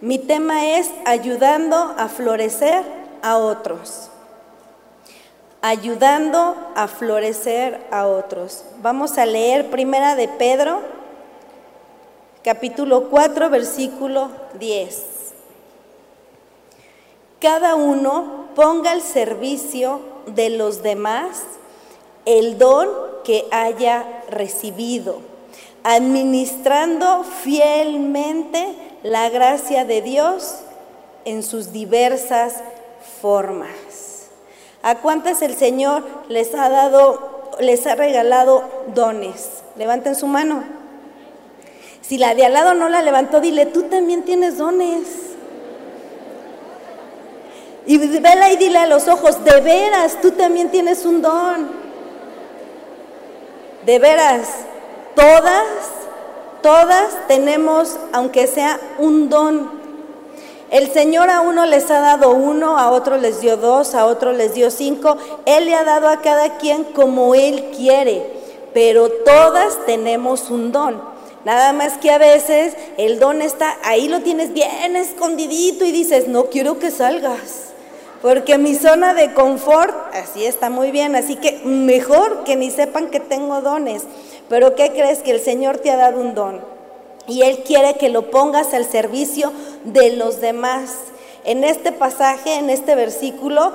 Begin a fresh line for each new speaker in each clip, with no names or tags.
Mi tema es ayudando a florecer a otros. Ayudando a florecer a otros. Vamos a leer primera de Pedro, capítulo 4, versículo 10. Cada uno ponga al servicio de los demás el don que haya recibido, administrando fielmente la gracia de Dios en sus diversas formas. ¿A cuántas el Señor les ha dado, les ha regalado dones? Levanten su mano. Si la de al lado no la levantó, dile, tú también tienes dones. Y vela y dile a los ojos, de veras, tú también tienes un don. De veras, todas Todas tenemos, aunque sea un don. El Señor a uno les ha dado uno, a otro les dio dos, a otro les dio cinco. Él le ha dado a cada quien como Él quiere, pero todas tenemos un don. Nada más que a veces el don está, ahí lo tienes bien escondidito y dices, no quiero que salgas, porque mi zona de confort, así está muy bien, así que mejor que ni sepan que tengo dones. Pero ¿qué crees? Que el Señor te ha dado un don y Él quiere que lo pongas al servicio de los demás. En este pasaje, en este versículo,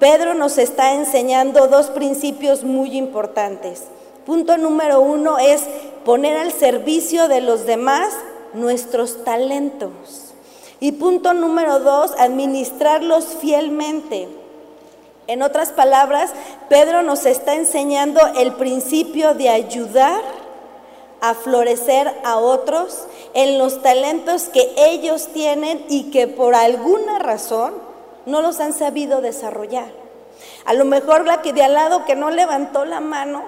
Pedro nos está enseñando dos principios muy importantes. Punto número uno es poner al servicio de los demás nuestros talentos. Y punto número dos, administrarlos fielmente. En otras palabras, Pedro nos está enseñando el principio de ayudar a florecer a otros en los talentos que ellos tienen y que por alguna razón no los han sabido desarrollar. A lo mejor la que de al lado que no levantó la mano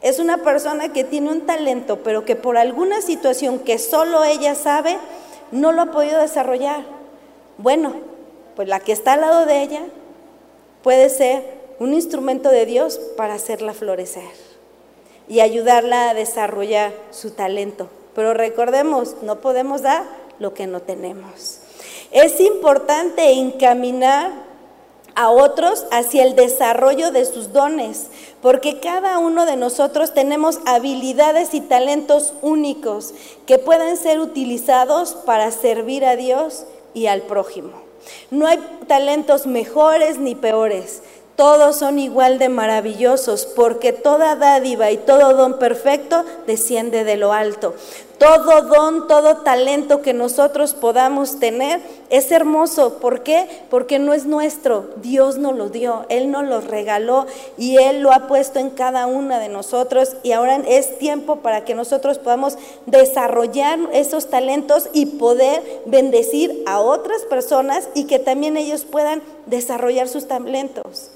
es una persona que tiene un talento, pero que por alguna situación que solo ella sabe, no lo ha podido desarrollar. Bueno, pues la que está al lado de ella puede ser un instrumento de Dios para hacerla florecer y ayudarla a desarrollar su talento. Pero recordemos, no podemos dar lo que no tenemos. Es importante encaminar a otros hacia el desarrollo de sus dones, porque cada uno de nosotros tenemos habilidades y talentos únicos que pueden ser utilizados para servir a Dios y al prójimo. No hay talentos mejores ni peores. Todos son igual de maravillosos porque toda dádiva y todo don perfecto desciende de lo alto. Todo don, todo talento que nosotros podamos tener es hermoso. ¿Por qué? Porque no es nuestro. Dios nos lo dio, Él nos lo regaló y Él lo ha puesto en cada una de nosotros. Y ahora es tiempo para que nosotros podamos desarrollar esos talentos y poder bendecir a otras personas y que también ellos puedan desarrollar sus talentos.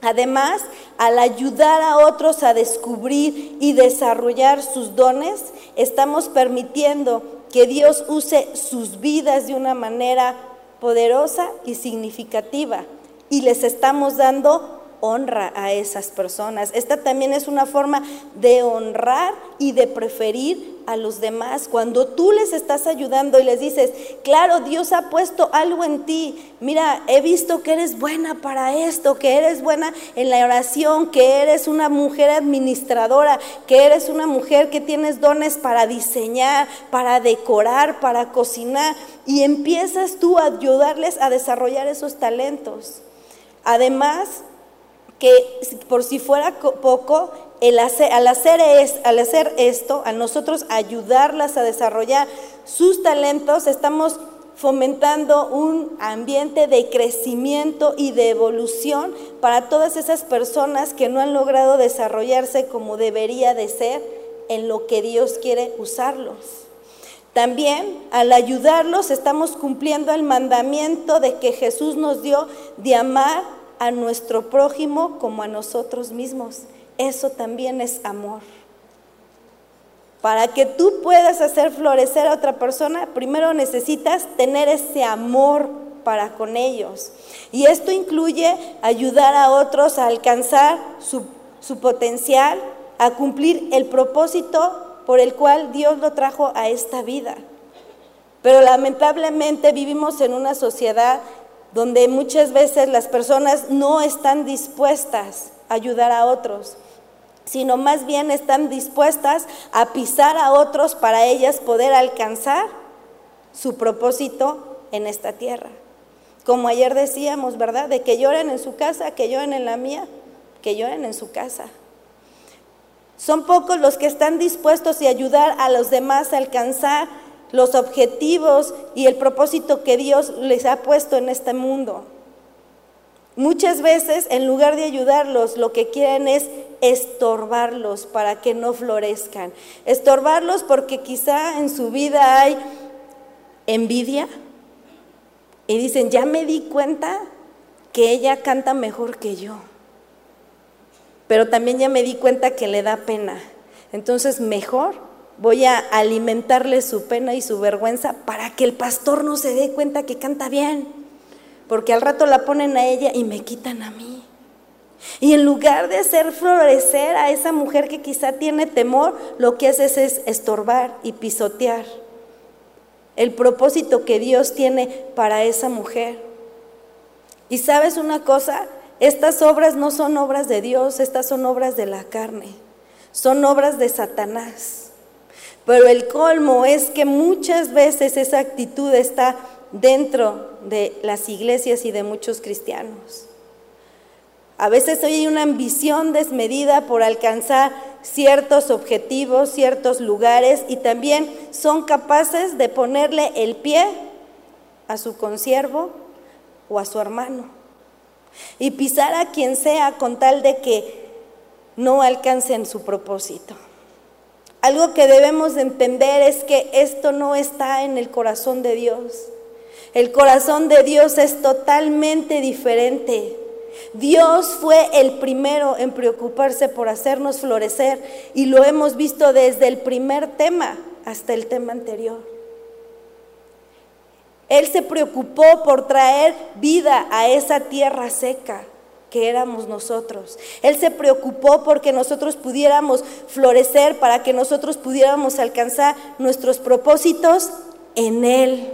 Además, al ayudar a otros a descubrir y desarrollar sus dones, estamos permitiendo que Dios use sus vidas de una manera poderosa y significativa. Y les estamos dando honra a esas personas. Esta también es una forma de honrar y de preferir a los demás. Cuando tú les estás ayudando y les dices, claro, Dios ha puesto algo en ti. Mira, he visto que eres buena para esto, que eres buena en la oración, que eres una mujer administradora, que eres una mujer que tienes dones para diseñar, para decorar, para cocinar. Y empiezas tú a ayudarles a desarrollar esos talentos. Además, que por si fuera poco, al, hacer, al hacer esto, a nosotros ayudarlas a desarrollar sus talentos, estamos fomentando un ambiente de crecimiento y de evolución para todas esas personas que no han logrado desarrollarse como debería de ser en lo que Dios quiere usarlos. También al ayudarlos estamos cumpliendo el mandamiento de que Jesús nos dio de amar a nuestro prójimo como a nosotros mismos. Eso también es amor. Para que tú puedas hacer florecer a otra persona, primero necesitas tener ese amor para con ellos. Y esto incluye ayudar a otros a alcanzar su, su potencial, a cumplir el propósito por el cual Dios lo trajo a esta vida. Pero lamentablemente vivimos en una sociedad donde muchas veces las personas no están dispuestas a ayudar a otros, sino más bien están dispuestas a pisar a otros para ellas poder alcanzar su propósito en esta tierra. Como ayer decíamos, ¿verdad? De que lloren en su casa, que lloren en la mía, que lloren en su casa. Son pocos los que están dispuestos a ayudar a los demás a alcanzar los objetivos y el propósito que Dios les ha puesto en este mundo. Muchas veces, en lugar de ayudarlos, lo que quieren es estorbarlos para que no florezcan. Estorbarlos porque quizá en su vida hay envidia y dicen, ya me di cuenta que ella canta mejor que yo, pero también ya me di cuenta que le da pena. Entonces, mejor voy a alimentarle su pena y su vergüenza para que el pastor no se dé cuenta que canta bien, porque al rato la ponen a ella y me quitan a mí. Y en lugar de hacer florecer a esa mujer que quizá tiene temor, lo que haces es estorbar y pisotear el propósito que Dios tiene para esa mujer. Y sabes una cosa, estas obras no son obras de Dios, estas son obras de la carne, son obras de Satanás. Pero el colmo es que muchas veces esa actitud está dentro de las iglesias y de muchos cristianos. A veces hay una ambición desmedida por alcanzar ciertos objetivos, ciertos lugares y también son capaces de ponerle el pie a su consiervo o a su hermano y pisar a quien sea con tal de que no alcancen su propósito. Algo que debemos de entender es que esto no está en el corazón de Dios. El corazón de Dios es totalmente diferente. Dios fue el primero en preocuparse por hacernos florecer y lo hemos visto desde el primer tema hasta el tema anterior. Él se preocupó por traer vida a esa tierra seca que éramos nosotros. Él se preocupó porque nosotros pudiéramos florecer, para que nosotros pudiéramos alcanzar nuestros propósitos en Él.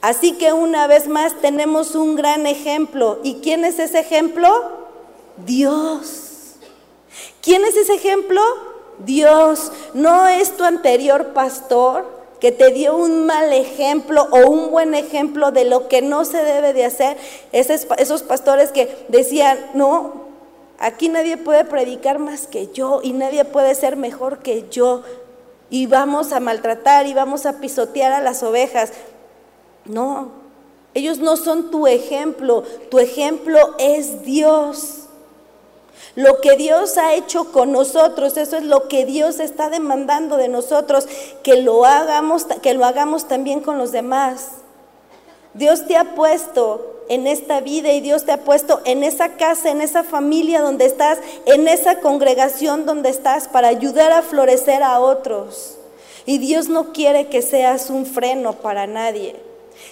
Así que una vez más tenemos un gran ejemplo. ¿Y quién es ese ejemplo? Dios. ¿Quién es ese ejemplo? Dios. No es tu anterior pastor, que te dio un mal ejemplo o un buen ejemplo de lo que no se debe de hacer, esos, esos pastores que decían, no, aquí nadie puede predicar más que yo y nadie puede ser mejor que yo y vamos a maltratar y vamos a pisotear a las ovejas. No, ellos no son tu ejemplo, tu ejemplo es Dios. Lo que Dios ha hecho con nosotros, eso es lo que Dios está demandando de nosotros, que lo hagamos, que lo hagamos también con los demás. Dios te ha puesto en esta vida y Dios te ha puesto en esa casa, en esa familia donde estás, en esa congregación donde estás para ayudar a florecer a otros. Y Dios no quiere que seas un freno para nadie,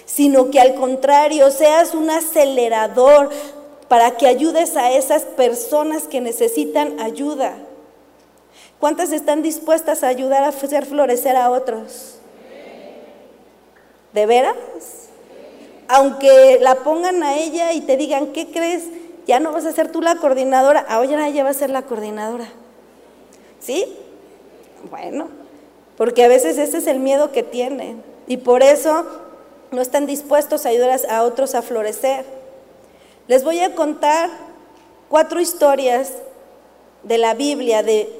sino que al contrario seas un acelerador para que ayudes a esas personas que necesitan ayuda. ¿Cuántas están dispuestas a ayudar a hacer florecer a otros? ¿De veras? Aunque la pongan a ella y te digan, ¿qué crees? Ya no vas a ser tú la coordinadora, ahora ella va a ser la coordinadora. ¿Sí? Bueno, porque a veces ese es el miedo que tienen y por eso no están dispuestos a ayudar a otros a florecer. Les voy a contar cuatro historias de la Biblia de,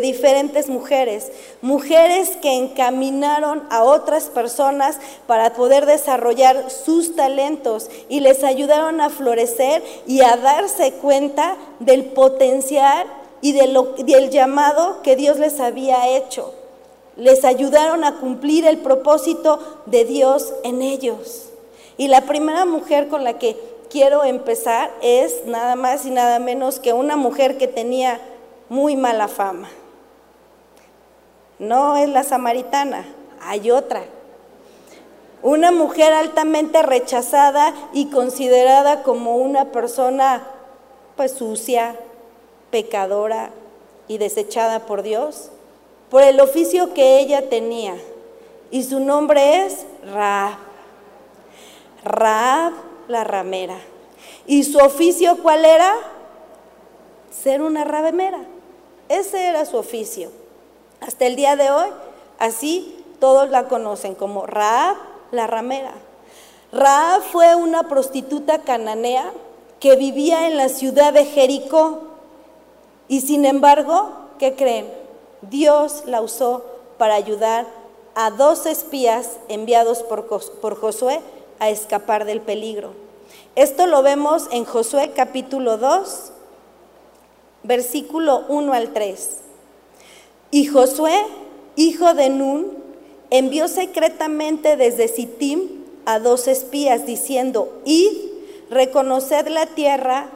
diferentes mujeres, mujeres que encaminaron a otras personas para poder desarrollar sus talentos y les ayudaron a florecer y a darse cuenta del potencial y del llamado que Dios les había hecho. Les ayudaron a cumplir el propósito de Dios en ellos. Y la primera mujer con la que quiero empezar es nada más y nada menos que una mujer que tenía muy mala fama. No es la samaritana, hay otra. Una mujer altamente rechazada y considerada como una persona pues sucia, pecadora y desechada por Dios, por el oficio que ella tenía. y su nombre es Raab. Raab la ramera. ¿Y su oficio cuál era? Ser una ramera. Ese era su oficio. Hasta el día de hoy, así todos la conocen como Raab la ramera. Raab fue una prostituta cananea que vivía en la ciudad de Jericó. Y sin embargo, ¿qué creen? Dios la usó para ayudar a dos espías enviados por, por Josué a escapar del peligro. Esto lo vemos en Josué capítulo 2, versículo 1 al 3. Y Josué, hijo de Nun, envió secretamente desde Sittim a dos espías diciendo, id, reconoced la tierra,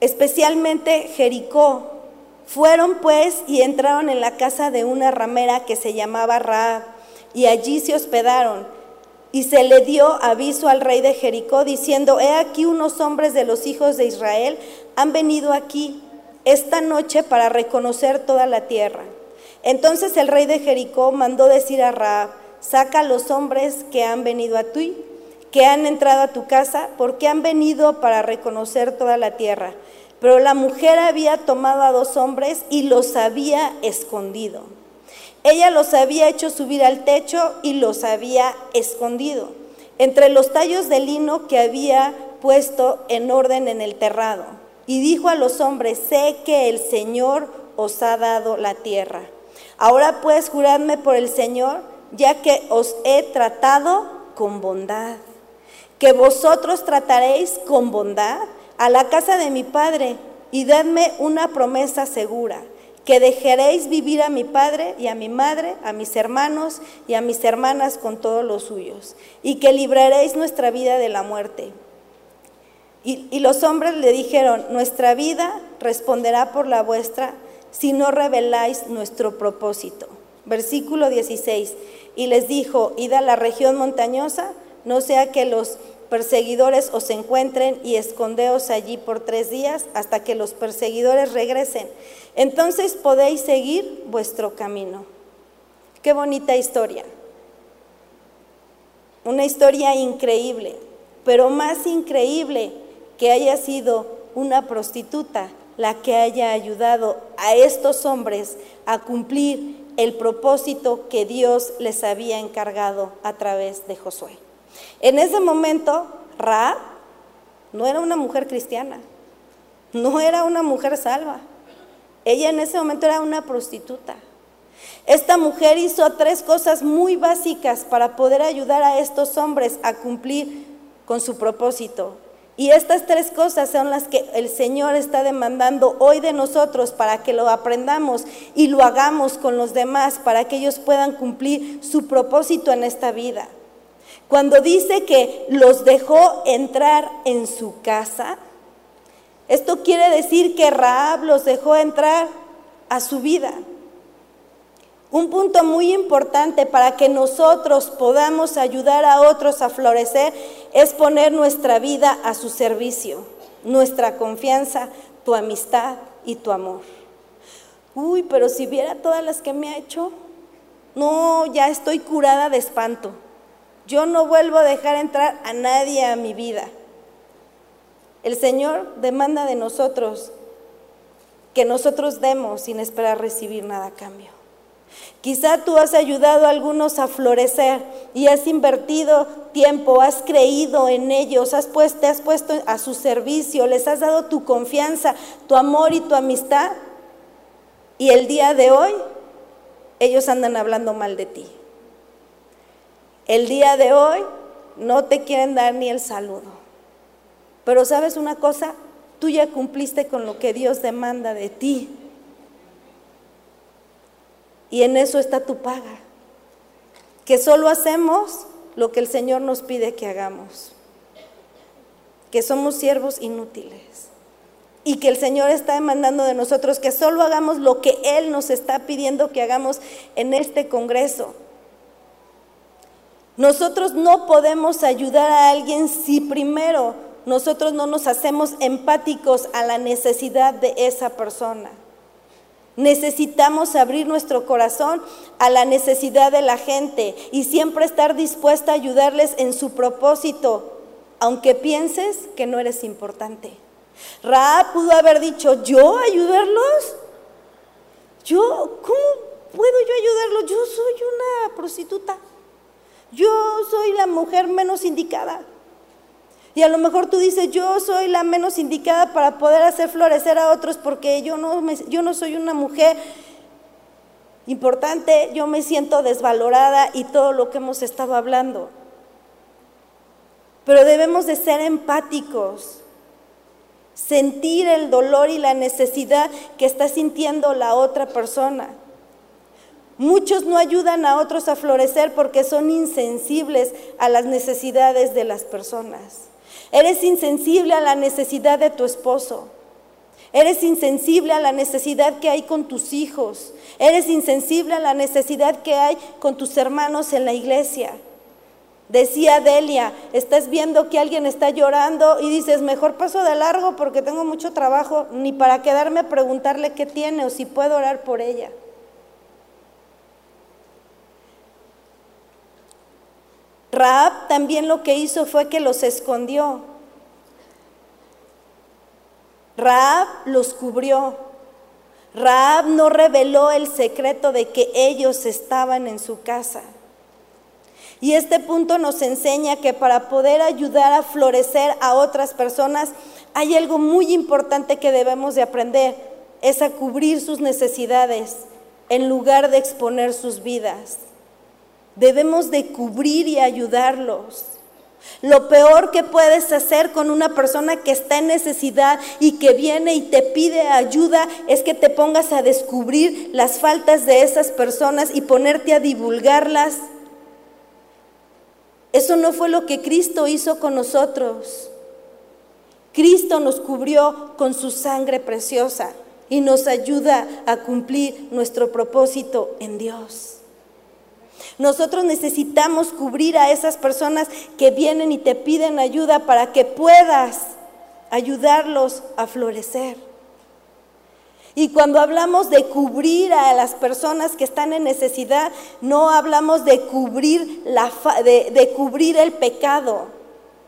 especialmente Jericó. Fueron pues y entraron en la casa de una ramera que se llamaba Raab, y allí se hospedaron. Y se le dio aviso al rey de Jericó diciendo, he aquí unos hombres de los hijos de Israel han venido aquí esta noche para reconocer toda la tierra. Entonces el rey de Jericó mandó decir a Raab, saca a los hombres que han venido a ti, que han entrado a tu casa, porque han venido para reconocer toda la tierra. Pero la mujer había tomado a dos hombres y los había escondido. Ella los había hecho subir al techo y los había escondido entre los tallos de lino que había puesto en orden en el terrado. Y dijo a los hombres, sé que el Señor os ha dado la tierra. Ahora pues juradme por el Señor, ya que os he tratado con bondad, que vosotros trataréis con bondad a la casa de mi Padre, y dadme una promesa segura que dejaréis vivir a mi padre y a mi madre, a mis hermanos y a mis hermanas con todos los suyos, y que libraréis nuestra vida de la muerte. Y, los hombres le dijeron, nuestra vida responderá por la vuestra si no reveláis nuestro propósito. Versículo 16. Y les dijo, id a la región montañosa, no sea que los perseguidores os encuentren y escondeos allí por tres días hasta que los perseguidores regresen. Entonces podéis seguir vuestro camino. Qué bonita historia. Una historia increíble, pero más increíble que haya sido una prostituta la que haya ayudado a estos hombres a cumplir el propósito que Dios les había encargado a través de Josué. En ese momento, Ra no era una mujer cristiana, no era una mujer salva. Ella en ese momento era una prostituta. Esta mujer hizo tres cosas muy básicas para poder ayudar a estos hombres a cumplir con su propósito. Y estas tres cosas son las que el Señor está demandando hoy de nosotros para que lo aprendamos y lo hagamos con los demás, para que ellos puedan cumplir su propósito en esta vida. Cuando dice que los dejó entrar en su casa, esto quiere decir que Raab los dejó entrar a su vida. Un punto muy importante para que nosotros podamos ayudar a otros a florecer es poner nuestra vida a su servicio, nuestra confianza, tu amistad y tu amor. Uy, pero si viera todas las que me ha hecho, no, ya estoy curada de espanto. Yo no vuelvo a dejar entrar a nadie a mi vida. El Señor demanda de nosotros que nosotros demos sin esperar recibir nada a cambio. Quizá tú has ayudado a algunos a florecer y has invertido tiempo, has creído en ellos, has puesto, te has puesto a su servicio, les has dado tu confianza, tu amor y tu amistad. Y el día de hoy ellos andan hablando mal de ti. El día de hoy no te quieren dar ni el saludo. Pero sabes una cosa, tú ya cumpliste con lo que Dios demanda de ti. Y en eso está tu paga. Que solo hacemos lo que el Señor nos pide que hagamos. Que somos siervos inútiles. Y que el Señor está demandando de nosotros que solo hagamos lo que Él nos está pidiendo que hagamos en este Congreso. Nosotros no podemos ayudar a alguien si primero nosotros no nos hacemos empáticos a la necesidad de esa persona. Necesitamos abrir nuestro corazón a la necesidad de la gente y siempre estar dispuesta a ayudarles en su propósito, aunque pienses que no eres importante. Ra pudo haber dicho, ¿yo ayudarlos? ¿Yo? ¿Cómo puedo yo ayudarlos? Yo soy una prostituta. Yo soy la mujer menos indicada. Y a lo mejor tú dices, yo soy la menos indicada para poder hacer florecer a otros porque yo no, yo no soy una mujer importante, yo me siento desvalorada y todo lo que hemos estado hablando. Pero debemos de ser empáticos, sentir el dolor y la necesidad que está sintiendo la otra persona. Muchos no ayudan a otros a florecer porque son insensibles a las necesidades de las personas. Eres insensible a la necesidad de tu esposo. Eres insensible a la necesidad que hay con tus hijos. Eres insensible a la necesidad que hay con tus hermanos en la iglesia. Decía Delia, estás viendo que alguien está llorando y dices, mejor paso de largo porque tengo mucho trabajo, ni para quedarme a preguntarle qué tiene o si puedo orar por ella. Raab también lo que hizo fue que los escondió. Raab los cubrió. Raab no reveló el secreto de que ellos estaban en su casa. Y este punto nos enseña que para poder ayudar a florecer a otras personas hay algo muy importante que debemos de aprender, es a cubrir sus necesidades en lugar de exponer sus vidas. Debemos de cubrir y ayudarlos. Lo peor que puedes hacer con una persona que está en necesidad y que viene y te pide ayuda es que te pongas a descubrir las faltas de esas personas y ponerte a divulgarlas. Eso no fue lo que Cristo hizo con nosotros. Cristo nos cubrió con su sangre preciosa y nos ayuda a cumplir nuestro propósito en Dios. Nosotros necesitamos cubrir a esas personas que vienen y te piden ayuda para que puedas ayudarlos a florecer. Y cuando hablamos de cubrir a las personas que están en necesidad, no hablamos de cubrir, la de, cubrir el pecado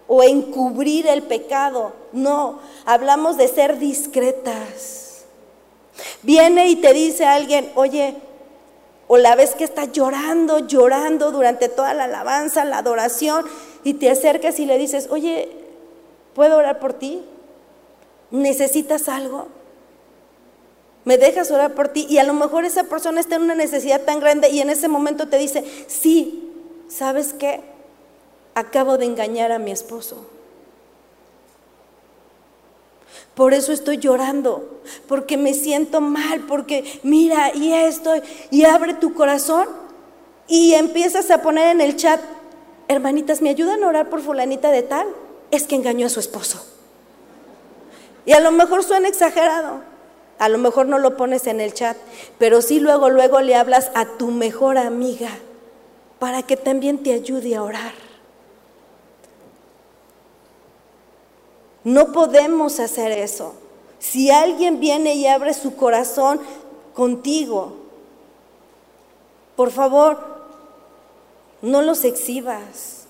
o encubrir el pecado. No, hablamos de ser discretas. Viene y te dice alguien, oye, o la vez que está llorando, llorando durante toda la alabanza, la adoración, y te acercas y le dices, oye, ¿puedo orar por ti? ¿Necesitas algo? ¿Me dejas orar por ti? Y a lo mejor esa persona está en una necesidad tan grande y en ese momento te dice, sí, ¿sabes qué? Acabo de engañar a mi esposo. Por eso estoy llorando, porque me siento mal, porque mira, y esto, y abre tu corazón y empiezas a poner en el chat, hermanitas, ¿me ayudan a orar por fulanita de tal? Es que engañó a su esposo. Y a lo mejor suena exagerado, a lo mejor no lo pones en el chat, pero sí luego, luego le hablas a tu mejor amiga para que también te ayude a orar. No podemos hacer eso. Si alguien viene y abre su corazón contigo, por favor, no los exhibas.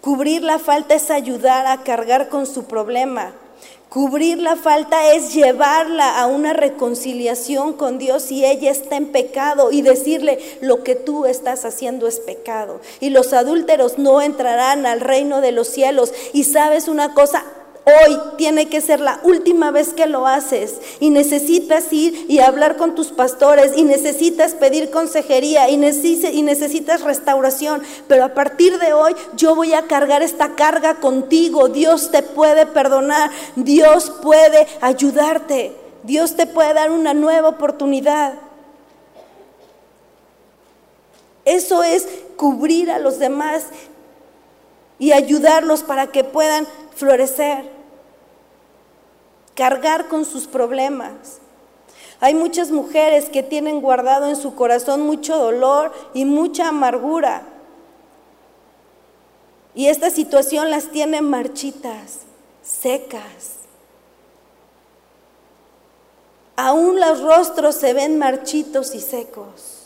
Cubrir la falta es ayudar a cargar con su problema. Cubrir la falta es llevarla a una reconciliación con Dios si ella está en pecado y decirle lo que tú estás haciendo es pecado. Y los adúlteros no entrarán al reino de los cielos. Y sabes una cosa, Hoy tiene que ser la última vez que lo haces y necesitas ir y hablar con tus pastores y necesitas pedir consejería y, necesitas restauración. Pero a partir de hoy yo voy a cargar esta carga contigo. Dios te puede perdonar, Dios puede ayudarte, Dios te puede dar una nueva oportunidad. Eso es cubrir a los demás y ayudarlos para que puedan florecer, cargar con sus problemas. Hay muchas mujeres que tienen guardado en su corazón mucho dolor y mucha amargura. Y esta situación las tiene marchitas, secas. Aún los rostros se ven marchitos y secos.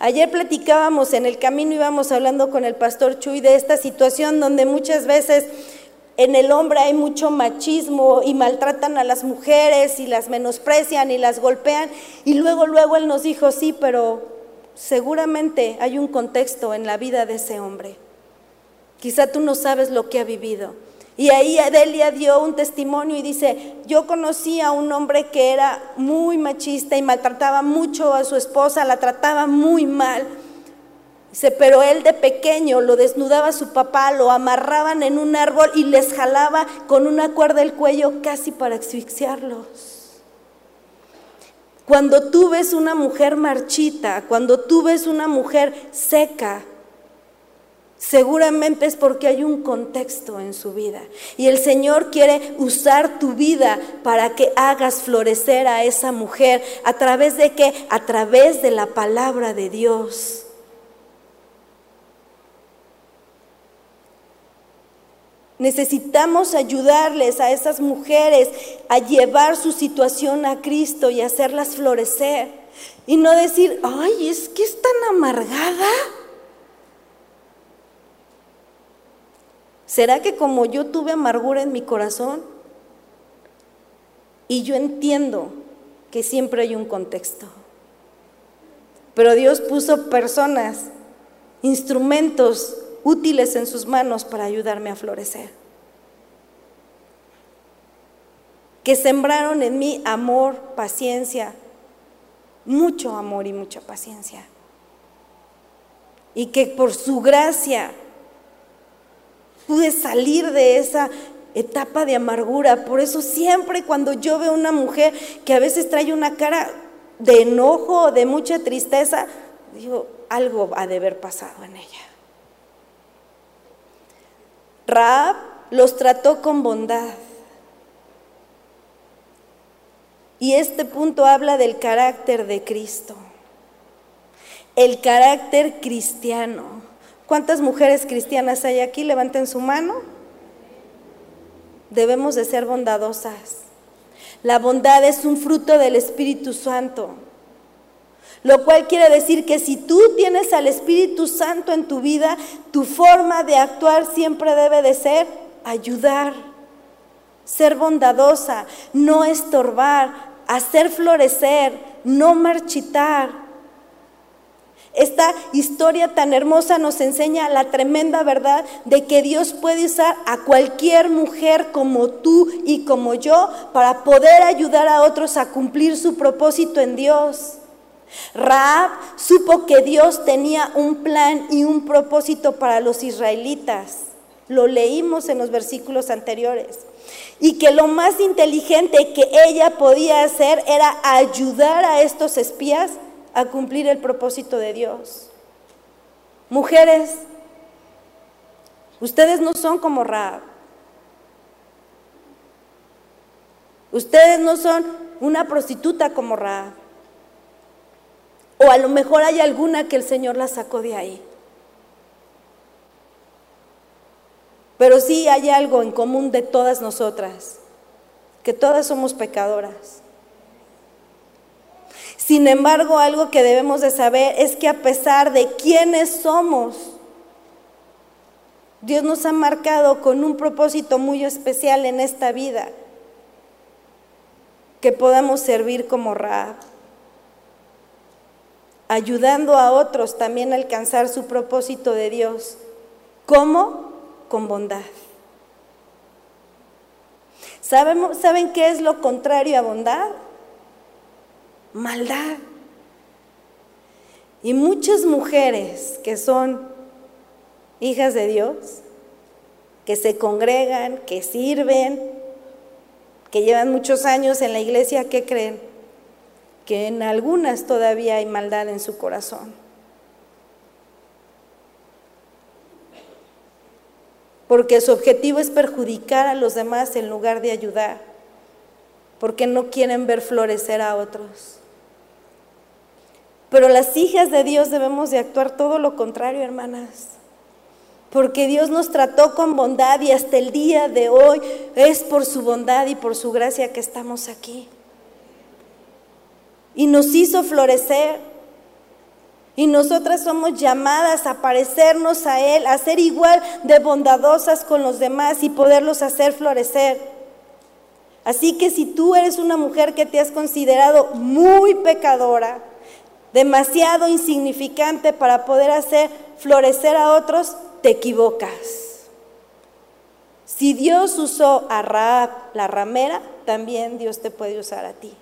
Ayer platicábamos en el camino, íbamos hablando con el pastor Chuy de esta situación donde muchas veces en el hombre hay mucho machismo y maltratan a las mujeres y las menosprecian y las golpean. Y luego, luego él nos dijo, sí, pero seguramente hay un contexto en la vida de ese hombre. Quizá tú no sabes lo que ha vivido. Y ahí Adelia dio un testimonio y dice, yo conocí a un hombre que era muy machista y maltrataba mucho a su esposa, la trataba muy mal. Pero él de pequeño lo desnudaba a su papá, lo amarraban en un árbol y les jalaba con una cuerda el cuello casi para asfixiarlos. Cuando tú ves una mujer marchita, cuando tú ves una mujer seca, seguramente es porque hay un contexto en su vida. Y el Señor quiere usar tu vida para que hagas florecer a esa mujer. ¿A través de qué? A través de la palabra de Dios. Necesitamos ayudarles a esas mujeres a llevar su situación a Cristo y hacerlas florecer. Y no decir, ay, es que es tan amargada. ¿Será que como yo tuve amargura en mi corazón? Y yo entiendo que siempre hay un contexto. Pero Dios puso personas, instrumentos útiles en sus manos para ayudarme a florecer. Que sembraron en mí amor, paciencia, mucho amor y mucha paciencia. Y que por su gracia pude salir de esa etapa de amargura. Por eso siempre cuando yo veo una mujer que a veces trae una cara de enojo de mucha tristeza, digo, algo ha de haber pasado en ella. Raab los trató con bondad. Y este punto habla del carácter de Cristo, el carácter cristiano. ¿Cuántas mujeres cristianas hay aquí? Levanten su mano. Debemos de ser bondadosas. La bondad es un fruto del Espíritu Santo. Lo cual quiere decir que si tú tienes al Espíritu Santo en tu vida, tu forma de actuar siempre debe de ser ayudar, ser bondadosa, no estorbar, hacer florecer, no marchitar. Esta historia tan hermosa nos enseña la tremenda verdad de que Dios puede usar a cualquier mujer como tú y como yo para poder ayudar a otros a cumplir su propósito en Dios. Raab supo que Dios tenía un plan y un propósito para los israelitas. Lo leímos en los versículos anteriores. Y que lo más inteligente que ella podía hacer era ayudar a estos espías a cumplir el propósito de Dios. Mujeres, ustedes no son como Raab. Ustedes no son una prostituta como Raab. O a lo mejor hay alguna que el Señor la sacó de ahí. Pero sí hay algo en común de todas nosotras, que todas somos pecadoras. Sin embargo, algo que debemos de saber es que a pesar de quiénes somos, Dios nos ha marcado con un propósito muy especial en esta vida, que podamos servir como Raab ayudando a otros también a alcanzar su propósito de Dios. ¿Cómo? Con bondad. ¿Saben qué es lo contrario a bondad? Maldad. Y muchas mujeres que son hijas de Dios, que se congregan, que sirven, que llevan muchos años en la iglesia, ¿qué creen? Que en algunas todavía hay maldad en su corazón. Porque su objetivo es perjudicar a los demás en lugar de ayudar. Porque no quieren ver florecer a otros. Pero las hijas de Dios debemos de actuar todo lo contrario, hermanas. Porque Dios nos trató con bondad y hasta el día de hoy es por su bondad y por su gracia que estamos aquí. Y nos hizo florecer. Y nosotras somos llamadas a parecernos a Él, a ser igual de bondadosas con los demás y poderlos hacer florecer. Así que si tú eres una mujer que te has considerado muy pecadora, demasiado insignificante para poder hacer florecer a otros, te equivocas. Si Dios usó a Raab, la ramera, también Dios te puede usar a ti.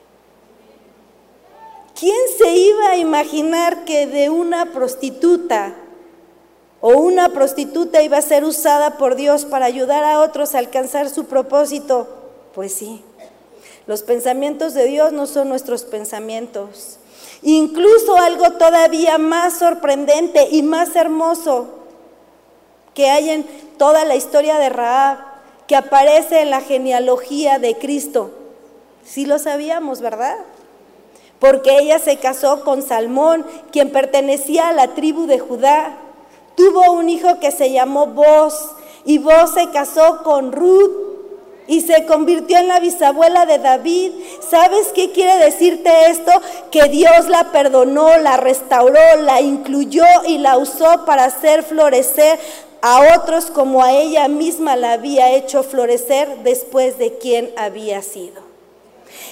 ¿Quién se iba a imaginar que de una prostituta o una prostituta iba a ser usada por Dios para ayudar a otros a alcanzar su propósito? Pues sí, los pensamientos de Dios no son nuestros pensamientos. Incluso algo todavía más sorprendente y más hermoso que hay en toda la historia de Raab, que aparece en la genealogía de Cristo. Sí lo sabíamos, ¿verdad? Porque ella se casó con Salmón, quien pertenecía a la tribu de Judá. Tuvo un hijo que se llamó Boz, y Boz se casó con Ruth y se convirtió en la bisabuela de David. ¿Sabes qué quiere decirte esto? Que Dios la perdonó, la restauró, la incluyó y la usó para hacer florecer a otros como a ella misma la había hecho florecer después de quien había sido.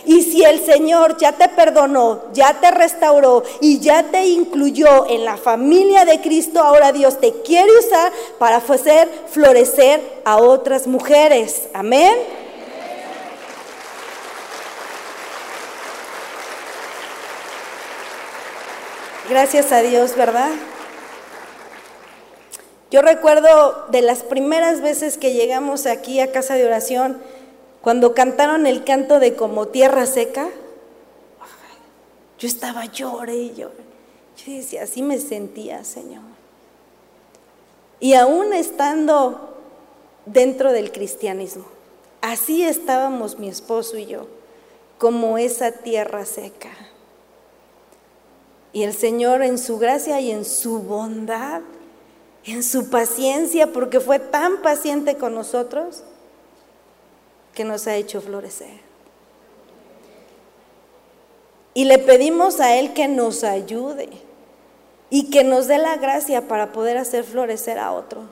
Y si el Señor ya te perdonó, ya te restauró y ya te incluyó en la familia de Cristo, ahora Dios te quiere usar para hacer florecer a otras mujeres. Amén. Gracias a Dios, ¿verdad? Yo recuerdo de las primeras veces que llegamos aquí a casa de oración, cuando cantaron el canto de como tierra seca, yo estaba lloré y. Yo decía, así me sentía, Señor. Y aún estando dentro del cristianismo, así estábamos mi esposo y yo, como esa tierra seca. Y el Señor en su gracia y en su bondad, en su paciencia, porque fue tan paciente con nosotros, que nos ha hecho florecer. Y le pedimos a Él que nos ayude y que nos dé la gracia para poder hacer florecer a otros.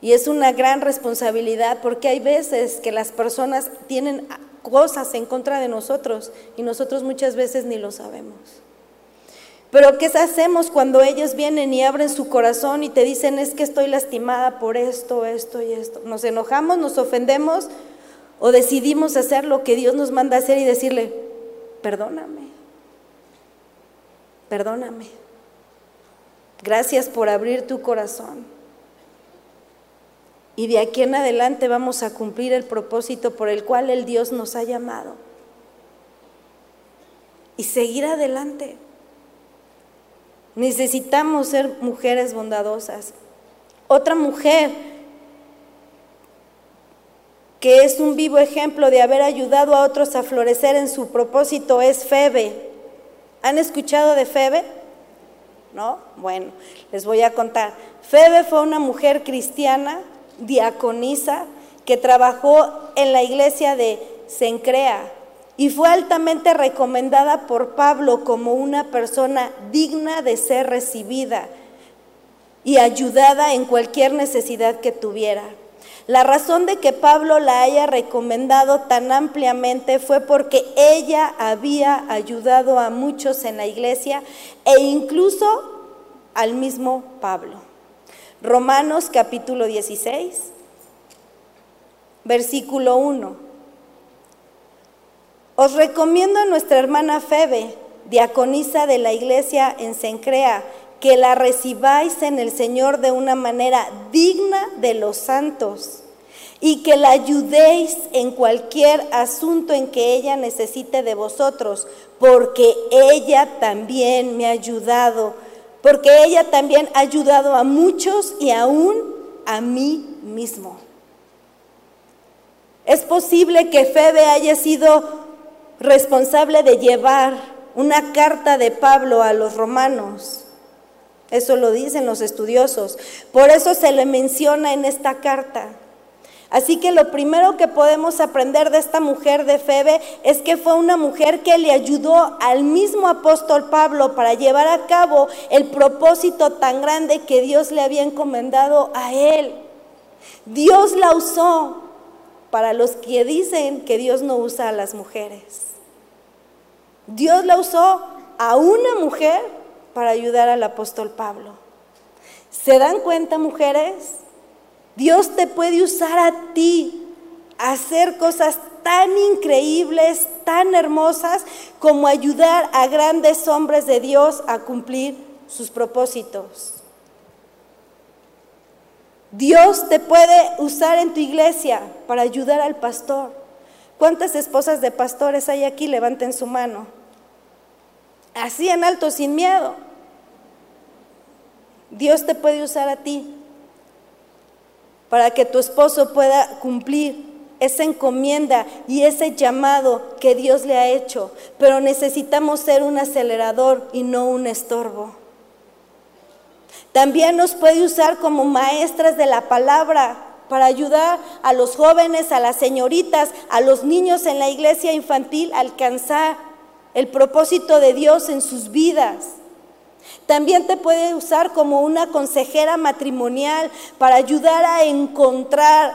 Y es una gran responsabilidad porque hay veces que las personas tienen cosas en contra de nosotros y nosotros muchas veces ni lo sabemos. Pero ¿qué hacemos cuando ellos vienen y abren su corazón y te dicen es que estoy lastimada por esto, esto y esto? Nos enojamos, nos ofendemos o decidimos hacer lo que Dios nos manda hacer y decirle, perdóname, perdóname. Gracias por abrir tu corazón. Y de aquí en adelante vamos a cumplir el propósito por el cual el Dios nos ha llamado. Y seguir adelante. Necesitamos ser mujeres bondadosas. Otra mujer que es un vivo ejemplo de haber ayudado a otros a florecer en su propósito es Febe. ¿Han escuchado de Febe? ¿No? Bueno, les voy a contar. Febe fue una mujer cristiana, diaconisa, que trabajó en la iglesia de Sencrea, y fue altamente recomendada por Pablo como una persona digna de ser recibida y ayudada en cualquier necesidad que tuviera. La razón de que Pablo la haya recomendado tan ampliamente fue porque ella había ayudado a muchos en la iglesia e incluso al mismo Pablo. Romanos capítulo 16, versículo 1. Os recomiendo a nuestra hermana Febe, diaconisa de la iglesia en Sencrea, que la recibáis en el Señor de una manera digna de los santos y que la ayudéis en cualquier asunto en que ella necesite de vosotros, porque ella también me ha ayudado, porque ella también ha ayudado a muchos y aún a mí mismo. Es posible que Febe haya sido responsable de llevar una carta de Pablo a los romanos. Eso lo dicen los estudiosos. Por eso se le menciona en esta carta. Así que lo primero que podemos aprender de esta mujer de Febe es que fue una mujer que le ayudó al mismo apóstol Pablo para llevar a cabo el propósito tan grande que Dios le había encomendado a él. Dios la usó para los que dicen que Dios no usa a las mujeres. Dios la usó a una mujer para ayudar al apóstol Pablo. ¿Se dan cuenta, mujeres? Dios te puede usar a ti a hacer cosas tan increíbles, tan hermosas, como ayudar a grandes hombres de Dios a cumplir sus propósitos. Dios te puede usar en tu iglesia para ayudar al pastor. ¿Cuántas esposas de pastores hay aquí? Levanten su mano. Así en alto, sin miedo. Dios te puede usar a ti para que tu esposo pueda cumplir esa encomienda y ese llamado que Dios le ha hecho. Pero necesitamos ser un acelerador y no un estorbo. También nos puede usar como maestras de la palabra para ayudar a los jóvenes, a las señoritas, a los niños en la iglesia infantil a alcanzar el propósito de Dios en sus vidas. También te puede usar como una consejera matrimonial para ayudar a encontrar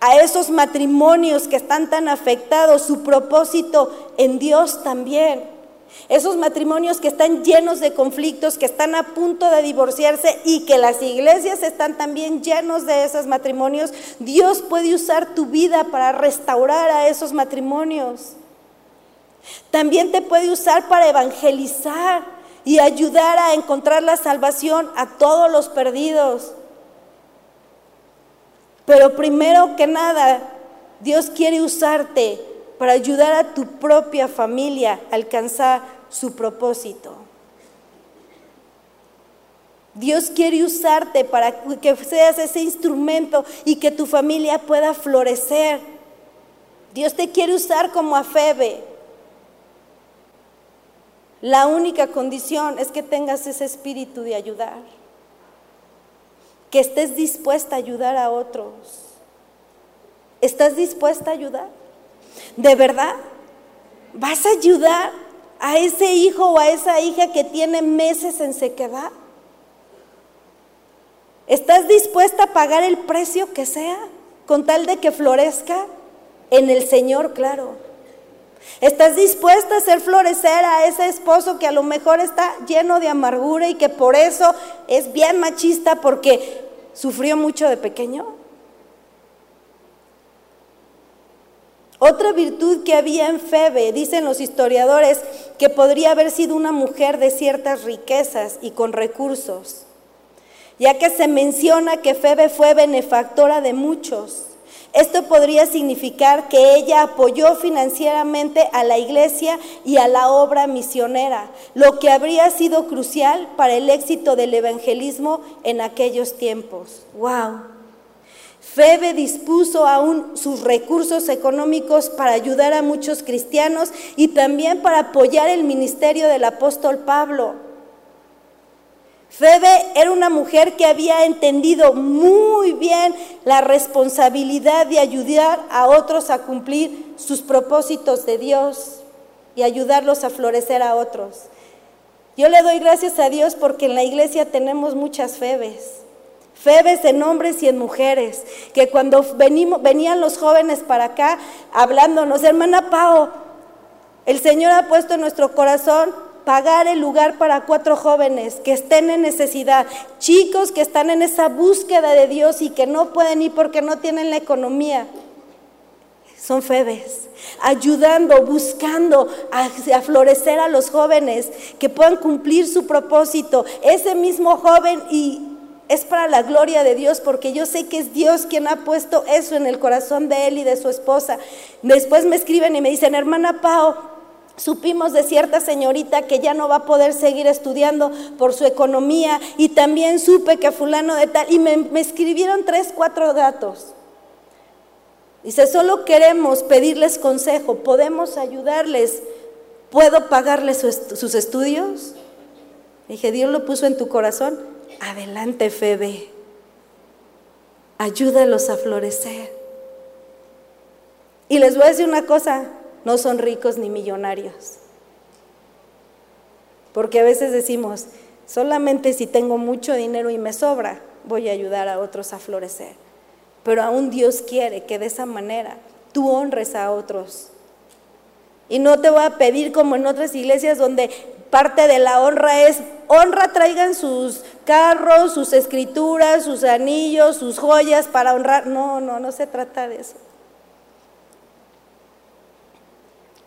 a esos matrimonios que están tan afectados, su propósito en Dios también. Esos matrimonios que están llenos de conflictos, que están a punto de divorciarse y que las iglesias están también llenos de esos matrimonios, Dios puede usar tu vida para restaurar a esos matrimonios. También te puede usar para evangelizar y ayudar a encontrar la salvación a todos los perdidos. Pero primero que nada, Dios quiere usarte para ayudar a tu propia familia a alcanzar su propósito. Dios quiere usarte para que seas ese instrumento y que tu familia pueda florecer. Dios te quiere usar como a Febe. La única condición es que tengas ese espíritu de ayudar, que estés dispuesta a ayudar a otros. ¿Estás dispuesta a ayudar? ¿De verdad? ¿Vas a ayudar a ese hijo o a esa hija que tiene meses en sequedad? ¿Estás dispuesta a pagar el precio que sea con tal de que florezca en el Señor, claro? ¿Estás dispuesta a hacer florecer a ese esposo que a lo mejor está lleno de amargura y que por eso es bien machista porque sufrió mucho de pequeño? Otra virtud que había en Febe, dicen los historiadores, que podría haber sido una mujer de ciertas riquezas y con recursos, ya que se menciona que Febe fue benefactora de muchos. Esto podría significar que ella apoyó financieramente a la iglesia y a la obra misionera, lo que habría sido crucial para el éxito del evangelismo en aquellos tiempos. ¡Wow! Febe dispuso aún sus recursos económicos para ayudar a muchos cristianos y también para apoyar el ministerio del apóstol Pablo. Febe era una mujer que había entendido muy bien la responsabilidad de ayudar a otros a cumplir sus propósitos de Dios y ayudarlos a florecer a otros. Yo le doy gracias a Dios porque en la iglesia tenemos muchas Febes. Febes en hombres y en mujeres, que cuando venían los jóvenes para acá hablándonos, hermana Pao, el Señor ha puesto en nuestro corazón pagar el lugar para cuatro jóvenes que estén en necesidad, chicos que están en esa búsqueda de Dios y que no pueden ir porque no tienen la economía. Son febes, ayudando, buscando a, a, florecer a los jóvenes que puedan cumplir su propósito. Ese mismo joven y es para la gloria de Dios porque yo sé que es Dios quien ha puesto eso en el corazón de él y de su esposa. Después me escriben y me dicen, hermana Pao, Supimos de cierta señorita que ya no va a poder seguir estudiando por su economía y también supe que fulano de tal, y me, escribieron tres, cuatro datos. Dice, solo queremos pedirles consejo, podemos ayudarles, ¿puedo pagarles sus estudios? Dije, Dios lo puso en tu corazón, adelante Febe, ayúdalos a florecer. Y les voy a decir una cosa, no son ricos ni millonarios. Porque a veces decimos, solamente si tengo mucho dinero y me sobra, voy a ayudar a otros a florecer. Pero aún Dios quiere que de esa manera tú honres a otros. Y no te voy a pedir como en otras iglesias donde parte de la honra es, honra, traigan sus carros, sus escrituras, sus anillos, sus joyas para honrar. No, no, no se trata de eso.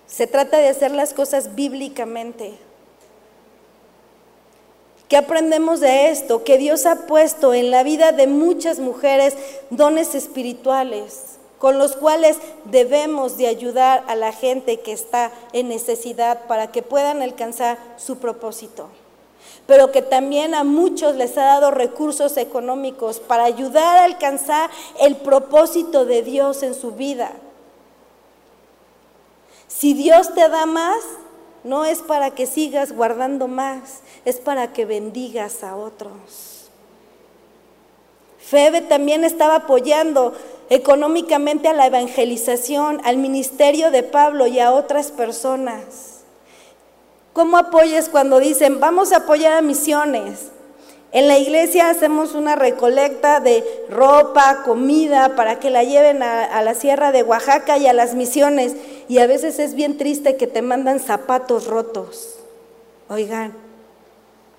Se trata de hacer las cosas bíblicamente. ¿Qué aprendemos de esto? Que Dios ha puesto en la vida de muchas mujeres dones espirituales con los cuales debemos de ayudar a la gente que está en necesidad para que puedan alcanzar su propósito. Pero que también a muchos les ha dado recursos económicos para ayudar a alcanzar el propósito de Dios en su vida. Si Dios te da más, no es para que sigas guardando más, es para que bendigas a otros. Febe también estaba apoyando económicamente a la evangelización, al ministerio de Pablo y a otras personas. ¿Cómo apoyas cuando dicen, vamos a apoyar a misiones? En la iglesia hacemos una recolecta de ropa, comida, para que la lleven a, a, la sierra de Oaxaca y a las misiones. Y a veces es bien triste que te mandan zapatos rotos. Oigan,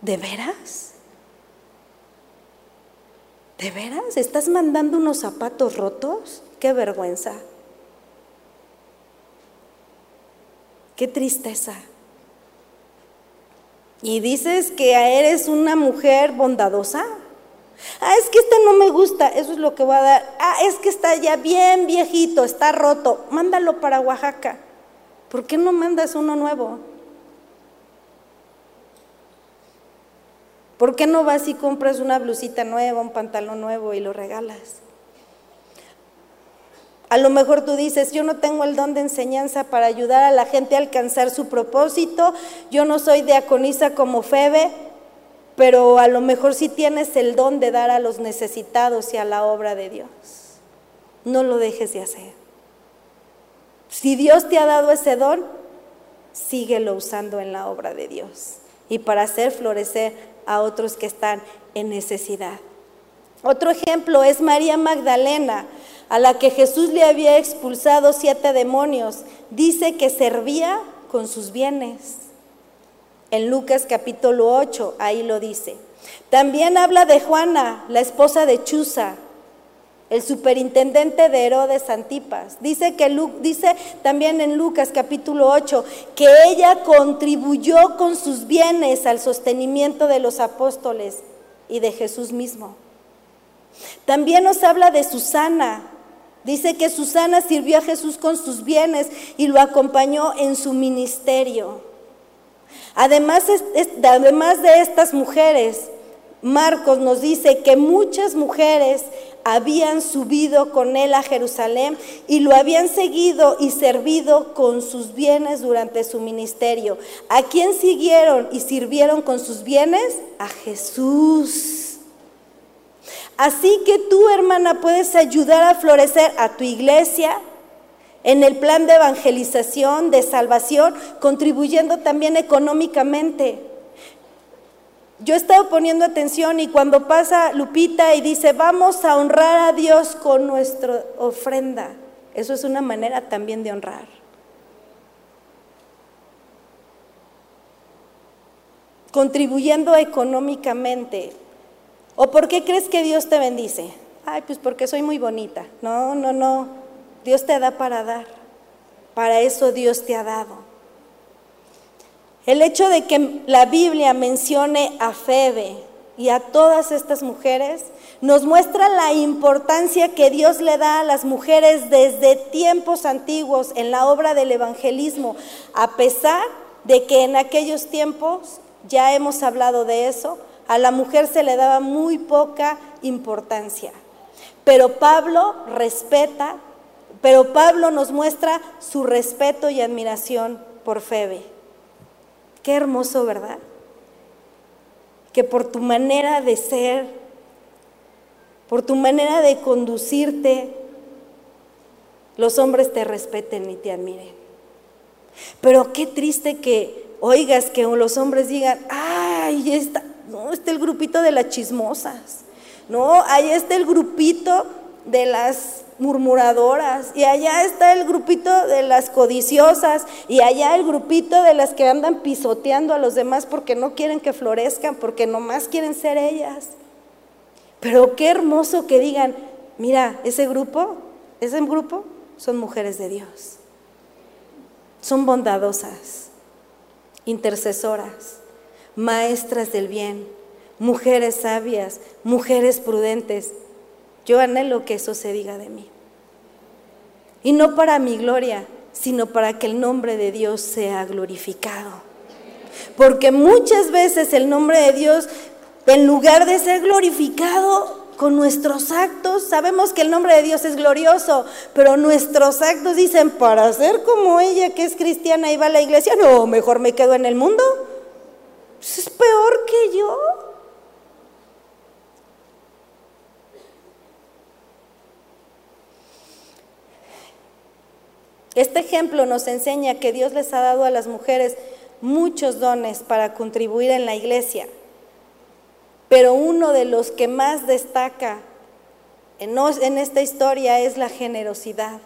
¿de veras? ¿De veras? ¿Estás mandando unos zapatos rotos? Qué vergüenza. Qué tristeza. Y dices que eres una mujer bondadosa. Ah, es que este no me gusta, eso es lo que voy a dar. Ah, es que está ya bien viejito, está roto. Mándalo para Oaxaca. ¿Por qué no mandas uno nuevo? ¿Por qué no vas y compras una blusita nueva, un pantalón nuevo y lo regalas? A lo mejor tú dices, yo no tengo el don de enseñanza para ayudar a la gente a alcanzar su propósito, yo no soy diaconisa como Febe, pero a lo mejor sí tienes el don de dar a los necesitados y a la obra de Dios. No lo dejes de hacer. Si Dios te ha dado ese don, síguelo usando en la obra de Dios y para hacer florecer a otros que están en necesidad. Otro ejemplo es María Magdalena, a la que Jesús le había expulsado siete demonios. Dice que servía con sus bienes. En Lucas capítulo 8, ahí lo dice. También habla de Juana, la esposa de Chuza, el superintendente de Herodes Antipas. Dice, que, dice también en Lucas capítulo 8 que ella contribuyó con sus bienes al sostenimiento de los apóstoles y de Jesús mismo. También nos habla de Susana. Dice que Susana sirvió a Jesús con sus bienes y lo acompañó en su ministerio. Además, además de estas mujeres, Marcos nos dice que muchas mujeres habían subido con él a Jerusalén y lo habían seguido y servido con sus bienes durante su ministerio. ¿A quién siguieron y sirvieron con sus bienes? A Jesús. Así que tú, hermana, puedes ayudar a florecer a tu iglesia en el plan de evangelización, de salvación, contribuyendo también económicamente. Yo he estado poniendo atención y cuando pasa Lupita y dice, vamos a honrar a Dios con nuestra ofrenda, eso es una manera también de honrar. Contribuyendo económicamente. ¿O por qué crees que Dios te bendice? Ay, pues porque soy muy bonita. No, no, no. Dios te da para dar. Para eso Dios te ha dado. El hecho de que la Biblia mencione a Febe y a todas estas mujeres nos muestra la importancia que Dios le da a las mujeres desde tiempos antiguos en la obra del evangelismo, a pesar de que en aquellos tiempos, ya hemos hablado de eso, a la mujer se le daba muy poca importancia. Pero Pablo respeta, pero Pablo nos muestra su respeto y admiración por Febe. Qué hermoso, ¿verdad? Que por tu manera de ser, por tu manera de conducirte, los hombres te respeten y te admiren. Pero qué triste que oigas que los hombres digan, ay, está, no, está el grupito de las chismosas, no, ahí está el grupito de las murmuradoras y allá está el grupito de las codiciosas y allá el grupito de las que andan pisoteando a los demás porque no quieren que florezcan, porque nomás quieren ser ellas. Pero qué hermoso que digan, mira, ese grupo, ese grupo son mujeres de Dios. Son bondadosas, intercesoras, maestras del bien, mujeres sabias, mujeres prudentes. Yo anhelo que eso se diga de mí. Y no para mi gloria, sino para que el nombre de Dios sea glorificado. Porque muchas veces el nombre de Dios, en lugar de ser glorificado, con nuestros actos, sabemos que el nombre de Dios es glorioso, pero nuestros actos dicen, para ser como ella que es cristiana y va a la iglesia, no, mejor me quedo en el mundo. Pues es peor que yo. Este ejemplo nos enseña que Dios les ha dado a las mujeres muchos dones para contribuir en la iglesia pero uno de los que más destaca en, esta historia es la generosidad.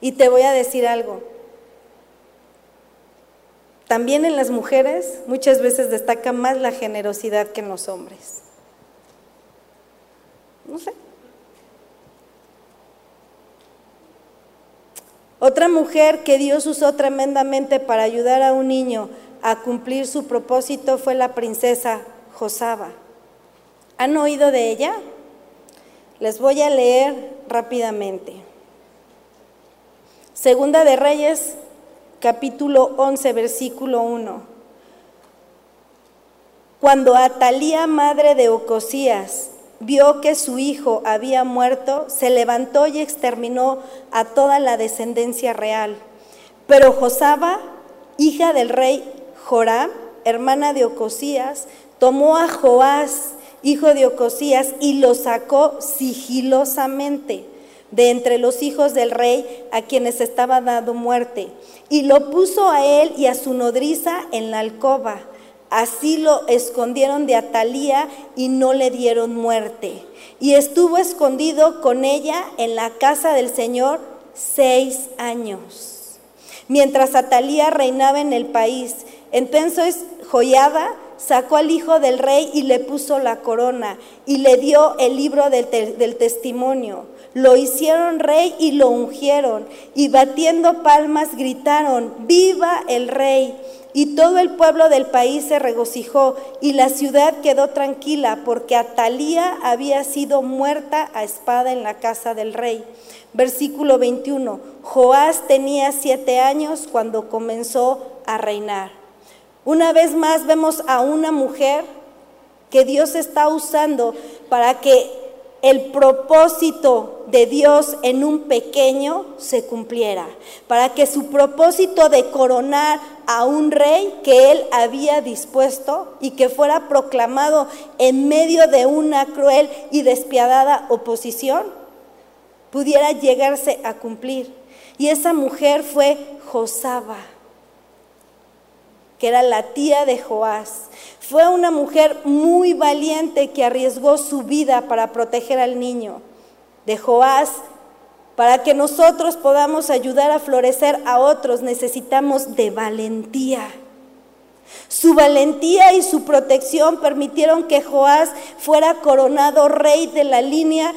Y te voy a decir algo. También en las mujeres muchas veces destaca más la generosidad que en los hombres. No sé. Otra mujer que Dios usó tremendamente para ayudar a un niño a cumplir su propósito fue la princesa Josaba. ¿Han oído de ella? Les voy a leer rápidamente. Segunda de Reyes, capítulo 11, versículo 1. Cuando Atalía, madre de Ocosías, vio que su hijo había muerto, se levantó y exterminó a toda la descendencia real. Pero Josaba, hija del rey Joram, hermana de Ocosías, tomó a Joás, hijo de Ocosías, y lo sacó sigilosamente de entre los hijos del rey a quienes estaba dado muerte, y lo puso a él y a su nodriza en la alcoba. Así lo escondieron de Atalía y no le dieron muerte. Y estuvo escondido con ella en la casa del Señor seis años. Mientras Atalía reinaba en el país, entonces Joyada sacó al hijo del rey y le puso la corona y le dio el libro del, del, testimonio. Lo hicieron rey y lo ungieron y batiendo palmas gritaron, viva el rey. Y todo el pueblo del país se regocijó y la ciudad quedó tranquila porque Atalía había sido muerta a espada en la casa del rey. Versículo 21. Joás tenía siete años cuando comenzó a reinar. Una vez más vemos a una mujer que Dios está usando para que el propósito de Dios en un pequeño se cumpliera, para que su propósito de coronar a un rey que él había dispuesto y que fuera proclamado en medio de una cruel y despiadada oposición, pudiera llegarse a cumplir. Y esa mujer fue Josaba que era la tía de Joás. Fue una mujer muy valiente que arriesgó su vida para proteger al niño de Joás. Para que nosotros podamos ayudar a florecer a otros necesitamos de valentía. Su valentía y su protección permitieron que Joás fuera coronado rey de la línea,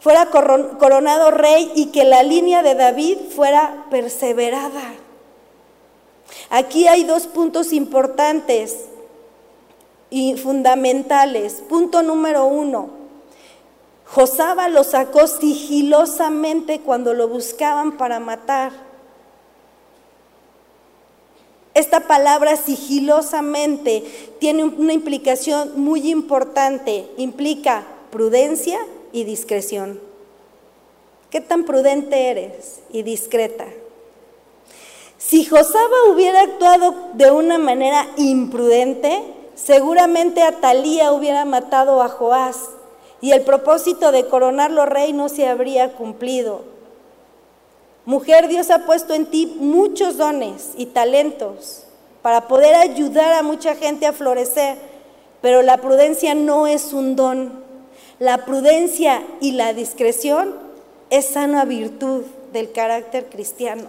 fuera coronado rey y que la línea de David fuera perseverada. Aquí hay dos puntos importantes y fundamentales. Punto número uno, Josaba lo sacó sigilosamente cuando lo buscaban para matar. Esta palabra sigilosamente tiene una implicación muy importante. Implica prudencia y discreción. ¿Qué tan prudente eres y discreta? Si Josaba hubiera actuado de una manera imprudente, seguramente Atalía hubiera matado a Joás y el propósito de coronarlo rey no se habría cumplido. Mujer, Dios ha puesto en ti muchos dones y talentos para poder ayudar a mucha gente a florecer, pero la prudencia no es un don. La prudencia y la discreción es sana virtud del carácter cristiano.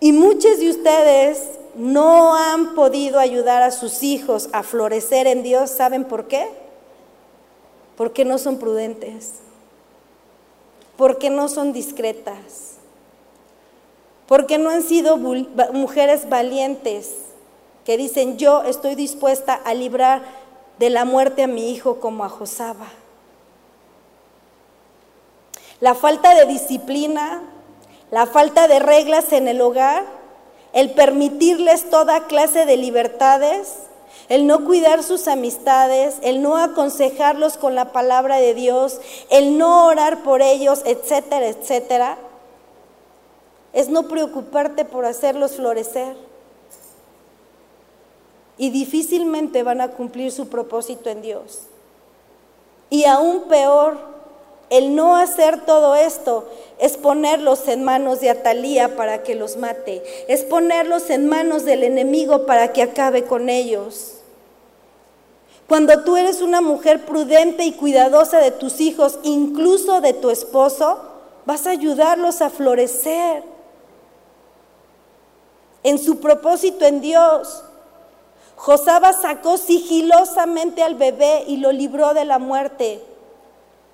Y muchos de ustedes no han podido ayudar a sus hijos a florecer en Dios. ¿Saben por qué? Porque no son prudentes. Porque no son discretas. Porque no han sido mujeres valientes que dicen, yo estoy dispuesta a librar de la muerte a mi hijo como a Josaba. La falta de disciplina, la falta de reglas en el hogar, el permitirles toda clase de libertades, el no cuidar sus amistades, el no aconsejarlos con la palabra de Dios, el no orar por ellos, etcétera, etcétera, es no preocuparte por hacerlos florecer. Y difícilmente van a cumplir su propósito en Dios. Y aún peor, el no hacer todo esto es ponerlos en manos de Atalía para que los mate, es ponerlos en manos del enemigo para que acabe con ellos. Cuando tú eres una mujer prudente y cuidadosa de tus hijos, incluso de tu esposo, vas a ayudarlos a florecer en su propósito en Dios. Josaba sacó sigilosamente al bebé y lo libró de la muerte.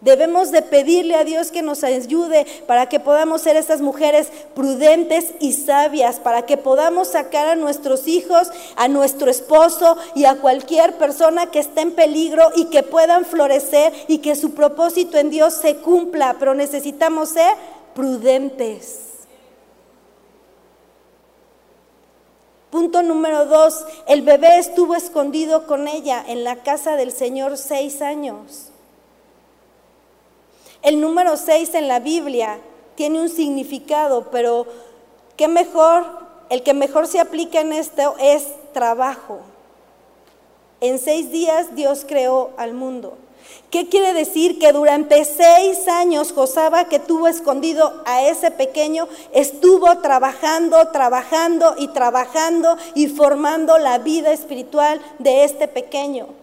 Debemos de pedirle a Dios que nos ayude para que podamos ser esas mujeres prudentes y sabias, para que podamos sacar a nuestros hijos, a nuestro esposo y a cualquier persona que esté en peligro y que puedan florecer y que su propósito en Dios se cumpla, pero necesitamos ser prudentes. Punto número dos, el bebé estuvo escondido con ella en la casa del Señor seis años. El número 6 en la Biblia tiene un significado, pero qué mejor, el que mejor se aplica en esto es trabajo. En seis días Dios creó al mundo. ¿Qué quiere decir? Que durante seis años Josaba, que tuvo escondido a ese pequeño, estuvo trabajando, trabajando y trabajando y formando la vida espiritual de este pequeño.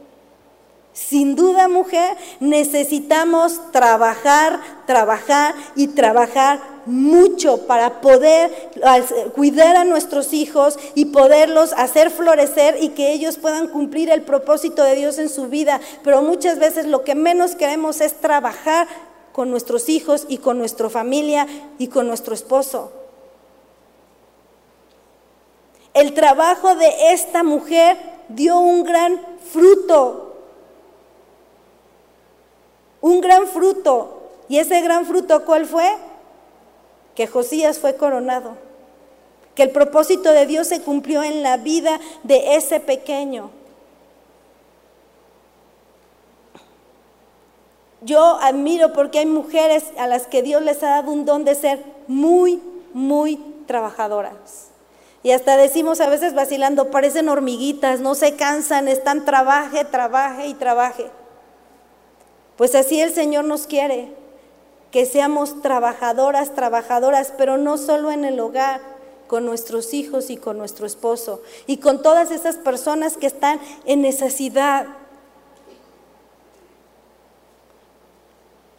Sin duda, mujer, necesitamos trabajar, trabajar y trabajar mucho para poder cuidar a nuestros hijos y poderlos hacer florecer y que ellos puedan cumplir el propósito de Dios en su vida. Pero muchas veces lo que menos queremos es trabajar con nuestros hijos y con nuestra familia y con nuestro esposo. El trabajo de esta mujer dio un gran fruto un gran fruto. ¿Y ese gran fruto cuál fue? Que Josías fue coronado. Que el propósito de Dios se cumplió en la vida de ese pequeño. Yo admiro porque hay mujeres a las que Dios les ha dado un don de ser muy, muy trabajadoras. Y hasta decimos a veces vacilando, parecen hormiguitas, no se cansan, están trabaje, trabaje y trabaje. Pues así el Señor nos quiere, que seamos trabajadoras, trabajadoras, pero no solo en el hogar, con nuestros hijos y con nuestro esposo, y con todas esas personas que están en necesidad.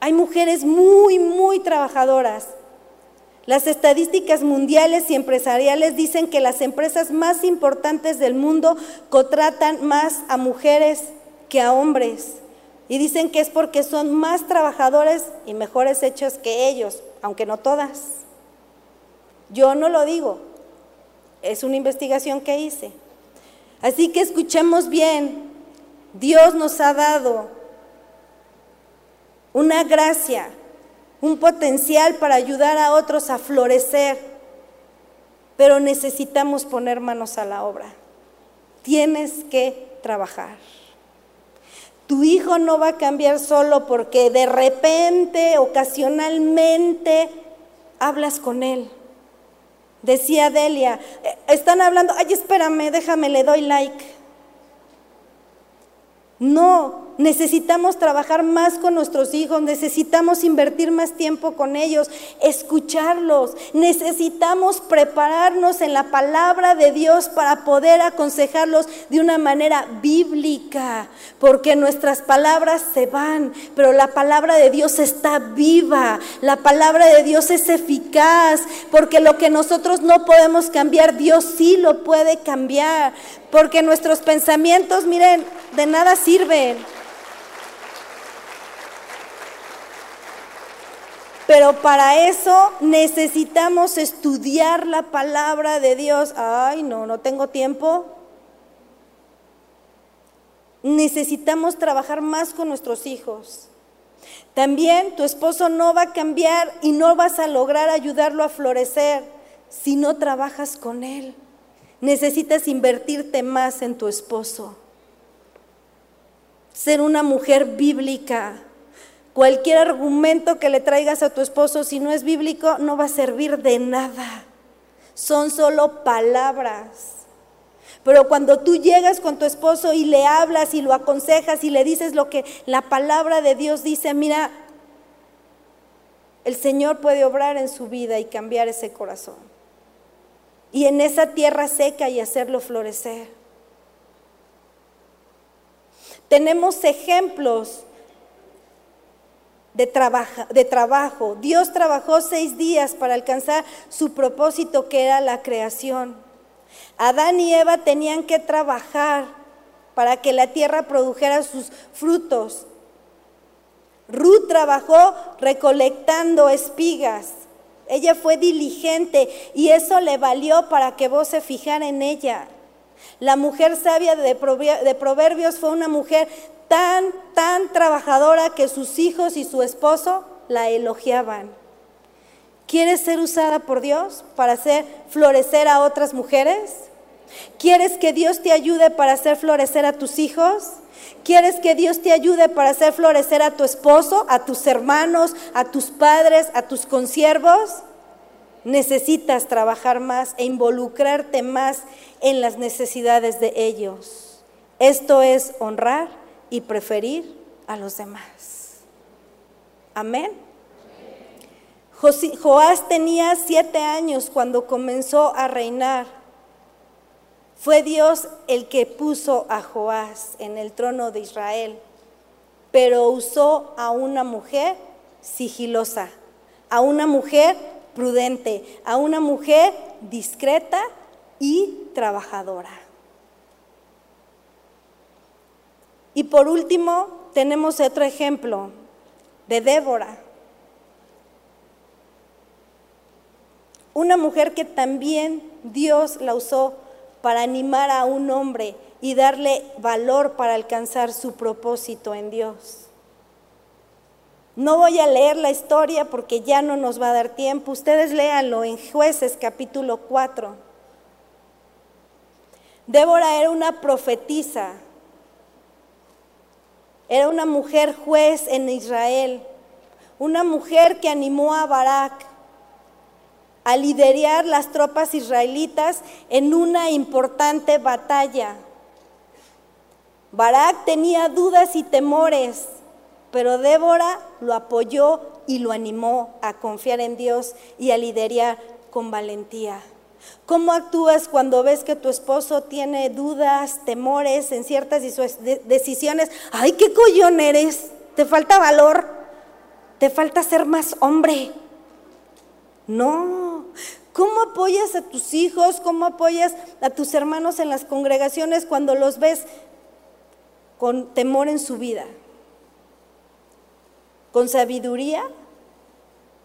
Hay mujeres muy, muy trabajadoras. Las estadísticas mundiales y empresariales dicen que las empresas más importantes del mundo contratan más a mujeres que a hombres. Y dicen que es porque son más trabajadores y mejores hechos que ellos, aunque no todas. Yo no lo digo, es una investigación que hice. Así que escuchemos bien, Dios nos ha dado una gracia, un potencial para ayudar a otros a florecer, pero necesitamos poner manos a la obra. Tienes que trabajar. Tu hijo no va a cambiar solo porque de repente, ocasionalmente, hablas con él. Decía Delia, eh, están hablando, ay, espérame, déjame, le doy like. No, necesitamos trabajar más con nuestros hijos, necesitamos invertir más tiempo con ellos, escucharlos, necesitamos prepararnos en la palabra de Dios para poder aconsejarlos de una manera bíblica, porque nuestras palabras se van, pero la palabra de Dios está viva, la palabra de Dios es eficaz, porque lo que nosotros no podemos cambiar, Dios sí lo puede cambiar, porque nuestros pensamientos, miren, de nada sirven. Pero para eso necesitamos estudiar la palabra de Dios. Ay, no, no tengo tiempo. Necesitamos trabajar más con nuestros hijos. También tu esposo no va a cambiar y no vas a lograr ayudarlo a florecer si no trabajas con él. Necesitas invertirte más en tu esposo. Ser una mujer bíblica Cualquier argumento que le traigas a tu esposo, si no es bíblico, no va a servir de nada. Son solo palabras. Pero cuando tú llegas con tu esposo y le hablas y lo aconsejas y le dices lo que la palabra de Dios dice, mira, el Señor puede obrar en su vida y cambiar ese corazón. Y en esa tierra seca y hacerlo florecer. Tenemos ejemplos de, de trabajo. Dios trabajó seis días para alcanzar su propósito que era la creación. Adán y Eva tenían que trabajar para que la tierra produjera sus frutos. Ruth trabajó recolectando espigas. Ella fue diligente y eso le valió para que vos se fijara en ella. La mujer sabia de Proverbios fue una mujer tan, tan trabajadora que sus hijos y su esposo la elogiaban. ¿Quieres ser usada por Dios para hacer florecer a otras mujeres? ¿Quieres que Dios te ayude para hacer florecer a tus hijos? ¿Quieres que Dios te ayude para hacer florecer a tu esposo, a tus hermanos, a tus padres, a tus consiervos? Necesitas trabajar más e involucrarte más en las necesidades de ellos. Esto es honrar y preferir a los demás. Amén. Joás tenía siete años cuando comenzó a reinar. Fue Dios el que puso a Joás en el trono de Israel, pero usó a una mujer sigilosa, a una mujer prudente, a una mujer discreta y trabajadora. Y por último, tenemos otro ejemplo de Débora. Una mujer que también Dios la usó para animar a un hombre y darle valor para alcanzar su propósito en Dios. No voy a leer la historia porque ya no nos va a dar tiempo. Ustedes léanlo en jueces capítulo 4. Débora era una profetisa era una mujer juez en Israel, una mujer que animó a Barak a liderar las tropas israelitas en una importante batalla. Barak tenía dudas y temores, pero Débora lo apoyó y lo animó a confiar en Dios y a liderar con valentía. ¿Cómo actúas cuando ves que tu esposo tiene dudas, temores en ciertas decisiones? ¡Ay, qué collón eres! Te falta valor, te falta ser más hombre. No. ¿Cómo apoyas a tus hijos? ¿Cómo apoyas a tus hermanos en las congregaciones cuando los ves con temor en su vida? ¿Con sabiduría?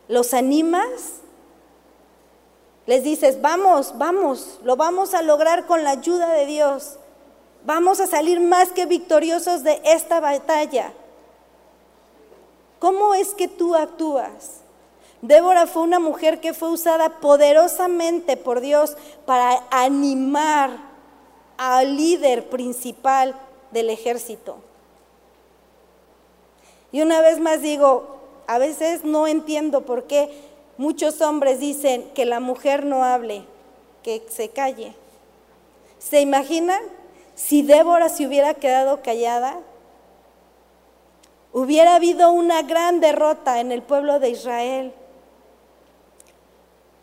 ¿Los animas? Les dices, vamos, vamos, lo vamos a lograr con la ayuda de Dios. Vamos a salir más que victoriosos de esta batalla. ¿Cómo es que tú actúas? Débora fue una mujer que fue usada poderosamente por Dios para animar al líder principal del ejército. Y una vez más digo, a veces no entiendo por qué Muchos hombres dicen que la mujer no hable, que se calle. ¿Se imaginan si Débora se hubiera quedado callada? hubiera habido una gran derrota en el pueblo de Israel.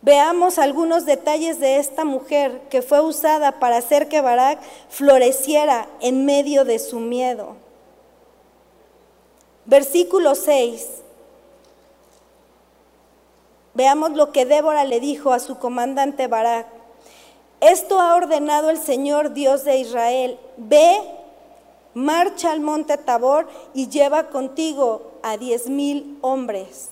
Veamos algunos detalles de esta mujer que fue usada para hacer que Barak floreciera en medio de su miedo. Versículo 6. Veamos lo que Débora le dijo a su comandante Barak. Esto ha ordenado el Señor Dios de Israel. Ve, marcha al monte Tabor y lleva contigo a diez mil hombres.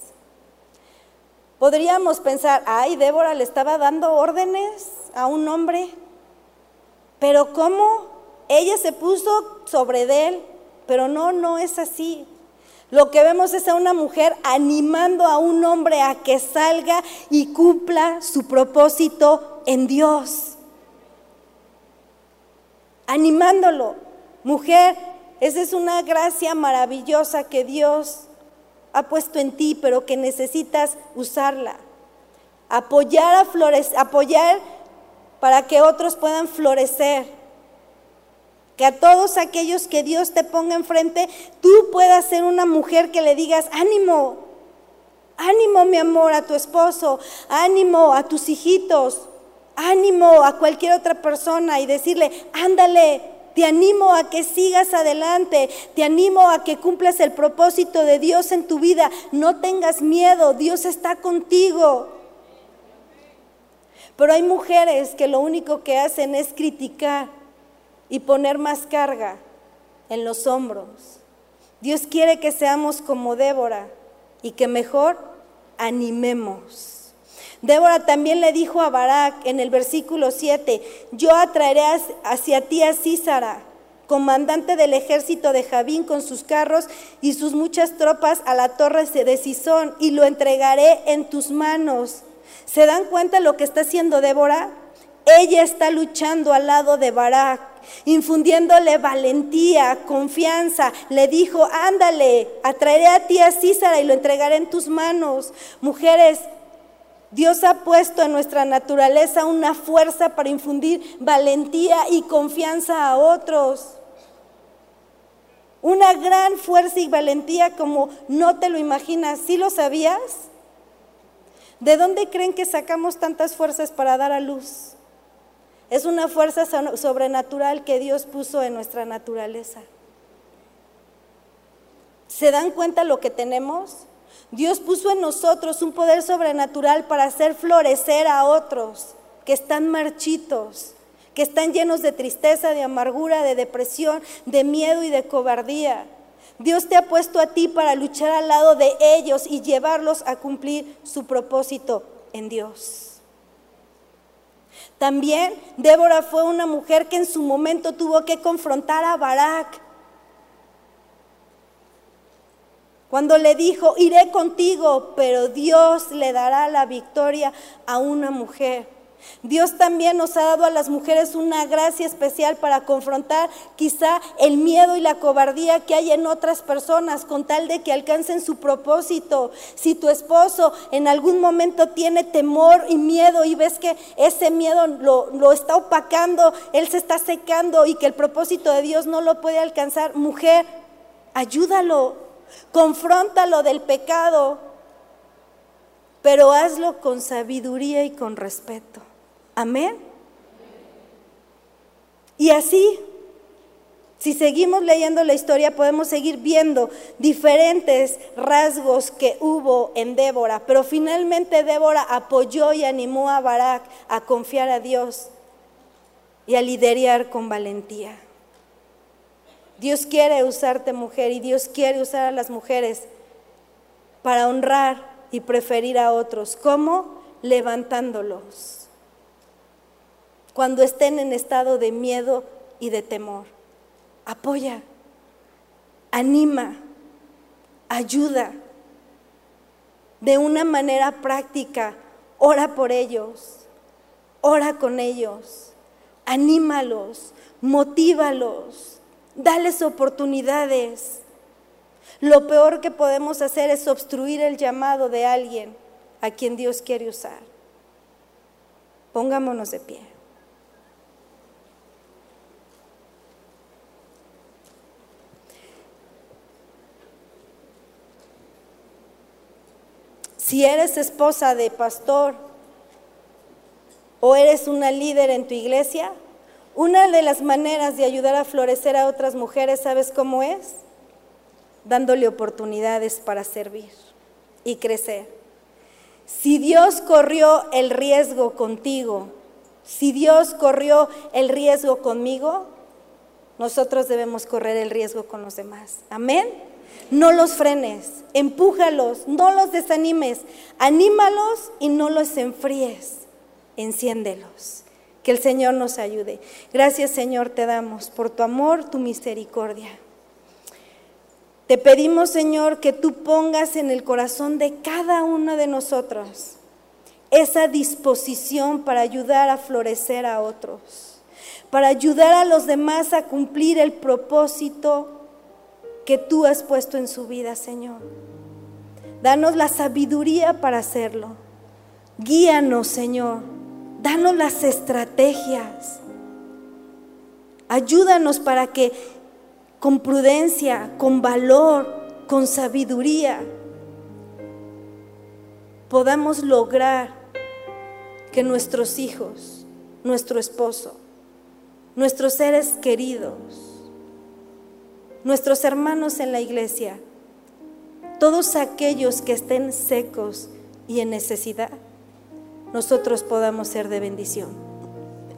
Podríamos pensar, ay, Débora le estaba dando órdenes a un hombre, pero ¿cómo? Ella se puso sobre él, pero no, no es así. Lo que vemos es a una mujer animando a un hombre a que salga y cumpla su propósito en Dios. Animándolo. Mujer, esa es una gracia maravillosa que Dios ha puesto en ti, pero que necesitas usarla. Apoyar a flores, apoyar para que otros puedan florecer. Que a todos aquellos que Dios te ponga enfrente, tú puedas ser una mujer que le digas, ánimo, ánimo mi amor a tu esposo, ánimo a tus hijitos, ánimo a cualquier otra persona y decirle, ándale, te animo a que sigas adelante, te animo a que cumplas el propósito de Dios en tu vida. No tengas miedo, Dios está contigo. Pero hay mujeres que lo único que hacen es criticar y poner más carga en los hombros. Dios quiere que seamos como Débora y que mejor animemos. Débora también le dijo a Barak en el versículo 7, yo atraeré hacia ti a Císara, comandante del ejército de Javín con sus carros y sus muchas tropas a la torre de Sison y lo entregaré en tus manos. ¿Se dan cuenta lo que está haciendo Débora? Ella está luchando al lado de Barak, infundiéndole valentía, confianza. Le dijo, ándale, atraeré a ti a Císara y lo entregaré en tus manos. Mujeres, Dios ha puesto en nuestra naturaleza una fuerza para infundir valentía y confianza a otros. Una gran fuerza y valentía como no te lo imaginas. ¿Sí lo sabías? ¿De dónde creen que sacamos tantas fuerzas para dar a luz? Es una fuerza sobrenatural que Dios puso en nuestra naturaleza. ¿Se dan cuenta lo que tenemos? Dios puso en nosotros un poder sobrenatural para hacer florecer a otros que están marchitos, que están llenos de tristeza, de amargura, de depresión, de miedo y de cobardía. Dios te ha puesto a ti para luchar al lado de ellos y llevarlos a cumplir su propósito en Dios. También Débora fue una mujer que en su momento tuvo que confrontar a Barak Cuando le dijo, iré contigo, pero Dios le dará la victoria a una mujer. Dios también nos ha dado a las mujeres una gracia especial para confrontar quizá el miedo y la cobardía que hay en otras personas con tal de que alcancen su propósito. Si tu esposo en algún momento tiene temor y miedo y ves que ese miedo lo, lo está opacando, él se está secando y que el propósito de Dios no lo puede alcanzar, mujer, ayúdalo, confróntalo del pecado, pero hazlo con sabiduría y con respeto. Amén. Y así, si seguimos leyendo la historia, podemos seguir viendo diferentes rasgos que hubo en Débora, pero finalmente Débora apoyó y animó a Barak a confiar a Dios y a liderar con valentía. Dios quiere usarte mujer y Dios quiere usar a las mujeres para honrar y preferir a otros. ¿Cómo? Levantándolos. Cuando estén en estado de miedo y de temor. Apoya, anima, ayuda. De una manera práctica, ora por ellos, ora con ellos, anímalos, motívalos Dales oportunidades. Lo peor que podemos hacer es obstruir el llamado de alguien a quien Dios quiere usar. Pongámonos de pie. Si eres esposa de pastor o eres una líder en tu iglesia, una de las maneras de ayudar a florecer a otras mujeres, ¿sabes cómo es? Dándole oportunidades para servir y crecer. Si Dios corrió el riesgo contigo, si Dios corrió el riesgo conmigo, nosotros debemos correr el riesgo con los demás. Amén. No los frenes, empújalos, no los desanimes, anímalos y no los enfríes, enciéndelos. Que el Señor nos ayude. Gracias Señor te damos por tu amor, tu misericordia. Te pedimos Señor que tú pongas en el corazón de cada uno de nosotros esa disposición para ayudar a florecer a otros, para ayudar a los demás a cumplir el propósito que tú has puesto en su vida, Señor. Danos la sabiduría para hacerlo. Guíanos, Señor. Danos las estrategias. Ayúdanos para que con prudencia, con valor, con sabiduría, podamos lograr que nuestros hijos, nuestro esposo, nuestros seres queridos, nuestros hermanos en la iglesia, todos aquellos que estén secos y en necesidad, nosotros podamos ser de bendición.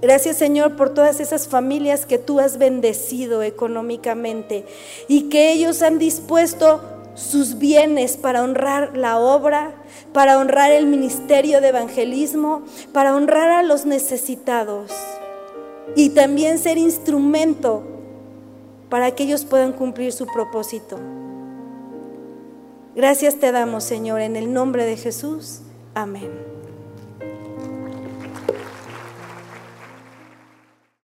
Gracias Señor por todas esas familias que tú has bendecido económicamente y que ellos han dispuesto sus bienes para honrar la obra, para honrar el ministerio de evangelismo, para honrar a los necesitados y también ser instrumento para que ellos puedan cumplir su propósito. Gracias te damos, Señor, en el nombre de Jesús. Amén.